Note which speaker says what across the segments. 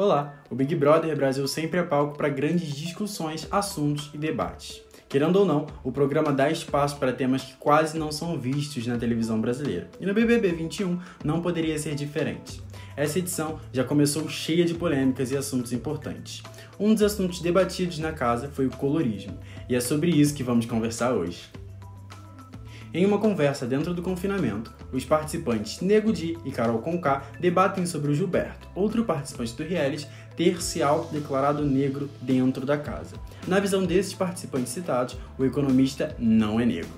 Speaker 1: Olá, o Big Brother Brasil sempre é palco para grandes discussões, assuntos e debates. Querendo ou não, o programa dá espaço para temas que quase não são vistos na televisão brasileira. E no BBB 21 não poderia ser diferente. Essa edição já começou cheia de polêmicas e assuntos importantes. Um dos assuntos debatidos na casa foi o colorismo, e é sobre isso que vamos conversar hoje. Em uma conversa dentro do confinamento, os participantes Nego Di e Carol Conká debatem sobre o Gilberto, outro participante do reality, ter se autodeclarado negro dentro da casa. Na visão desses participantes citados, o economista não é negro.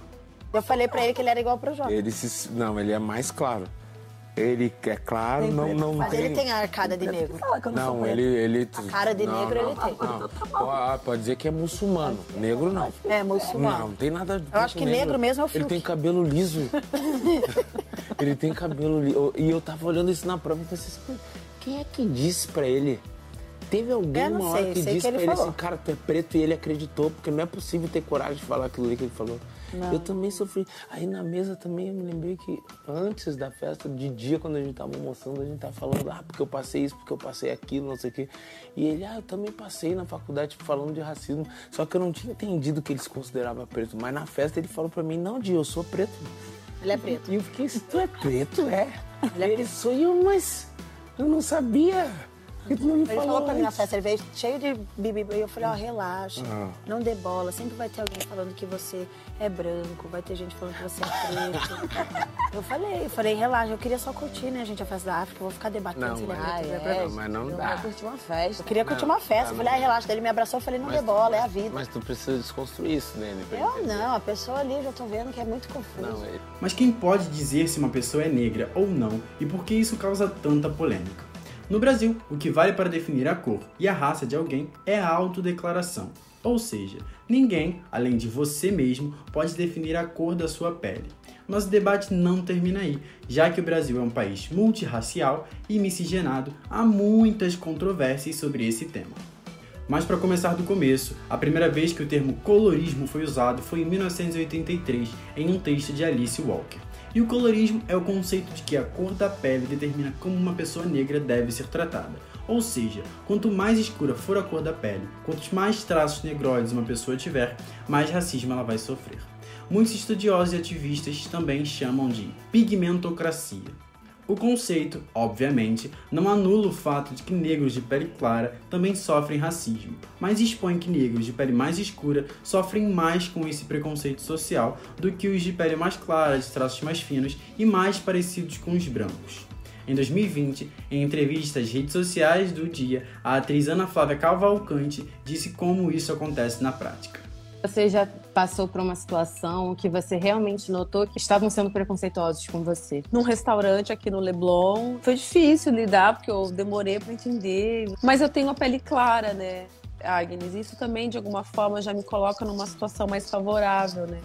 Speaker 2: Eu falei para ele que ele era igual pro Jota.
Speaker 3: Ele se, não, ele é mais claro. Ele é claro, não, não
Speaker 2: Mas
Speaker 3: tem...
Speaker 2: ele tem a arcada de negro.
Speaker 3: Não, ele, ele...
Speaker 2: A cara de
Speaker 3: não,
Speaker 2: negro
Speaker 3: não,
Speaker 2: ele tem.
Speaker 3: não. Ah, Pode dizer que é muçulmano. Negro não.
Speaker 2: É, muçulmano.
Speaker 3: Não, não tem nada
Speaker 2: Eu acho que negro mesmo é o
Speaker 3: Ele
Speaker 2: Fiuk.
Speaker 3: tem cabelo liso. ele tem cabelo liso. E eu tava olhando isso na prova e pensei assim, quem é que disse pra ele? Teve alguém
Speaker 2: não
Speaker 3: uma hora que disse
Speaker 2: que ele
Speaker 3: pra ele
Speaker 2: falou.
Speaker 3: assim, cara, tu é preto e ele acreditou, porque não é possível ter coragem de falar aquilo ali que ele falou. Eu também sofri. Aí na mesa também eu me lembrei que antes da festa, de dia, quando a gente tava almoçando, a gente tava falando, ah, porque eu passei isso, porque eu passei aquilo, não sei o quê. E ele, ah, eu também passei na faculdade tipo, falando de racismo. Só que eu não tinha entendido que ele se considerava preto. Mas na festa ele falou pra mim, não, Di, eu sou preto.
Speaker 2: Ele é preto.
Speaker 3: E eu fiquei, se tu é preto, é. Ele sou eu, mas eu não sabia. Porque tu não me
Speaker 2: Ele falou pra mim na festa, ele veio cheio de bibi, e eu falei, ó, relaxa,
Speaker 3: Ah.
Speaker 2: não dê bola, sempre vai ter alguém falando que você é branco, vai ter gente falando que você é preto. eu falei, eu falei, relaxa, eu queria só curtir, né, gente, a festa da África, eu vou ficar debatendo
Speaker 3: Não,
Speaker 2: se ele é
Speaker 3: mas-
Speaker 2: preto, é
Speaker 3: Não,
Speaker 2: branco.
Speaker 3: mas não
Speaker 4: Eu
Speaker 3: dá.
Speaker 4: vou curtir uma festa.
Speaker 2: Eu queria curtir uma festa, eu falei, ah, relaxa, daí ele me abraçou, eu falei, não dê bola, é a vida.
Speaker 3: Mas tu precisa desconstruir isso nele. pra
Speaker 2: Eu
Speaker 3: entender.
Speaker 2: não, a pessoa ali, eu já tô vendo que é muito confuso.
Speaker 3: Não, ele-
Speaker 1: Mas quem pode dizer se uma pessoa é negra ou não e por que isso causa tanta polêmica? No Brasil, o que vale para definir a cor e a raça de alguém é a autodeclaração. Ou seja, ninguém, além de você mesmo, pode definir a cor da sua pele. Mas o debate não termina aí, já que o Brasil é um país multirracial e miscigenado, há muitas controvérsias sobre esse tema. Mas para começar do começo, a primeira vez que o termo colorismo foi usado foi em 1983, em um texto de Alice Walker. E o colorismo é o conceito de que a cor da pele determina como uma pessoa negra deve ser tratada. Ou seja, quanto mais escura for a cor da pele, quantos mais traços negroides uma pessoa tiver, mais racismo ela vai sofrer. Muitos estudiosos e ativistas também chamam de pigmentocracia. O conceito, obviamente, não anula o fato de que negros de pele clara também sofrem racismo, mas expõe que negros de pele mais escura sofrem mais com esse preconceito social do que os de pele mais clara, de traços mais finos e mais parecidos com os brancos. Em 2020, em entrevista às redes sociais do dia, a atriz Ana Flávia Cavalcante disse como isso acontece na prática.
Speaker 4: Você já passou por uma situação que você realmente notou que estavam sendo preconceituosos com você? Num restaurante aqui no Leblon, foi difícil lidar porque eu demorei para entender. Mas eu tenho a pele clara, né? Agnes, isso também de alguma forma já me coloca numa situação mais favorável, né?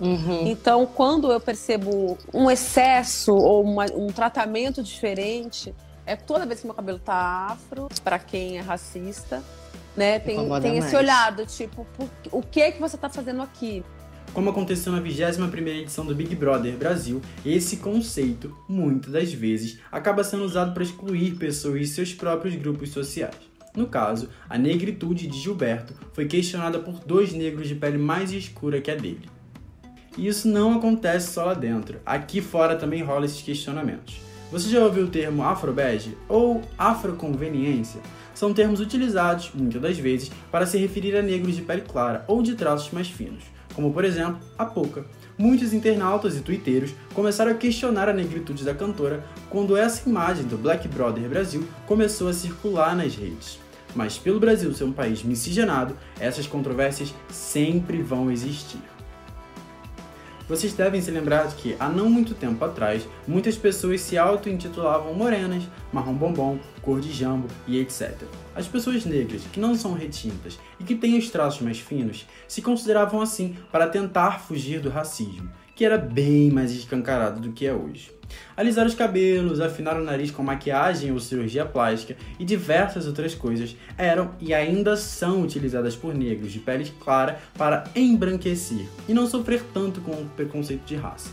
Speaker 4: Então, quando eu percebo um excesso ou uma- um tratamento diferente, é toda vez que meu cabelo tá afro, pra quem é racista, né? Tem, tem esse
Speaker 5: mais.
Speaker 4: olhar do tipo, por- o que é que você tá fazendo aqui?
Speaker 1: Como aconteceu na 21ª edição do Big Brother Brasil, esse conceito, muitas das vezes, acaba sendo usado para excluir pessoas de seus próprios grupos sociais. No caso, a negritude de Gilberto foi questionada por dois negros de pele mais escura que a dele. E isso não acontece só lá dentro, aqui fora também rola esses questionamentos. Você já ouviu o termo afrobege ou afroconveniência? São termos utilizados, muitas das vezes, para se referir a negros de pele clara ou de traços mais finos, como por exemplo a Poca. Muitos internautas e twitteiros começaram a questionar a negritude da cantora quando essa imagem do Black Brother Brasil começou a circular nas redes. Mas pelo Brasil ser um país miscigenado, essas controvérsias sempre vão existir. Vocês devem se lembrar de que, há não muito tempo atrás, muitas pessoas se auto-intitulavam morenas, marrom bombom, cor de jambo e etc. As pessoas negras, que não são retintas e que têm os traços mais finos, se consideravam assim para tentar fugir do racismo, que era bem mais escancarado do que é hoje. Alisar os cabelos, afinar o nariz com maquiagem ou cirurgia plástica e diversas outras coisas eram e ainda são utilizadas por negros de pele clara para embranquecer e não sofrer tanto com o preconceito de raça.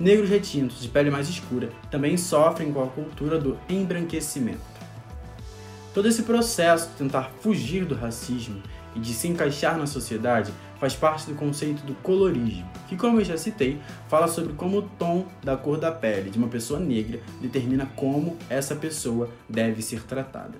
Speaker 1: Negros retintos de pele mais escura também sofrem com a cultura do embranquecimento. Todo esse processo de tentar fugir do racismo e de se encaixar na sociedade faz parte do conceito do colorismo, que, como eu já citei, fala sobre como o tom da cor da pele de uma pessoa negra determina como essa pessoa deve ser tratada.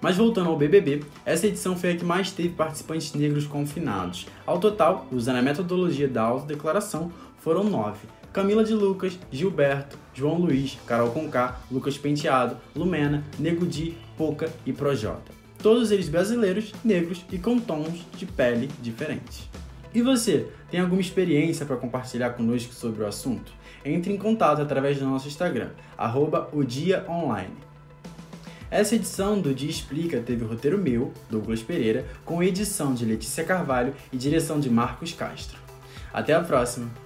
Speaker 1: Mas voltando ao BBB, essa edição foi a que mais teve participantes negros confinados. Ao total, usando a metodologia da autodeclaração, foram nove. Camila de Lucas, Gilberto, João Luiz, Carol Conká, Lucas Penteado, Lumena, Nego Di, Poca e Projota. Todos eles brasileiros, negros e com tons de pele diferentes. E você, tem alguma experiência para compartilhar conosco sobre o assunto? Entre em contato através do nosso Instagram, arroba o Dia Online. Essa edição do Dia Explica teve o roteiro meu, Douglas Pereira, com edição de Letícia Carvalho e direção de Marcos Castro. Até a próxima!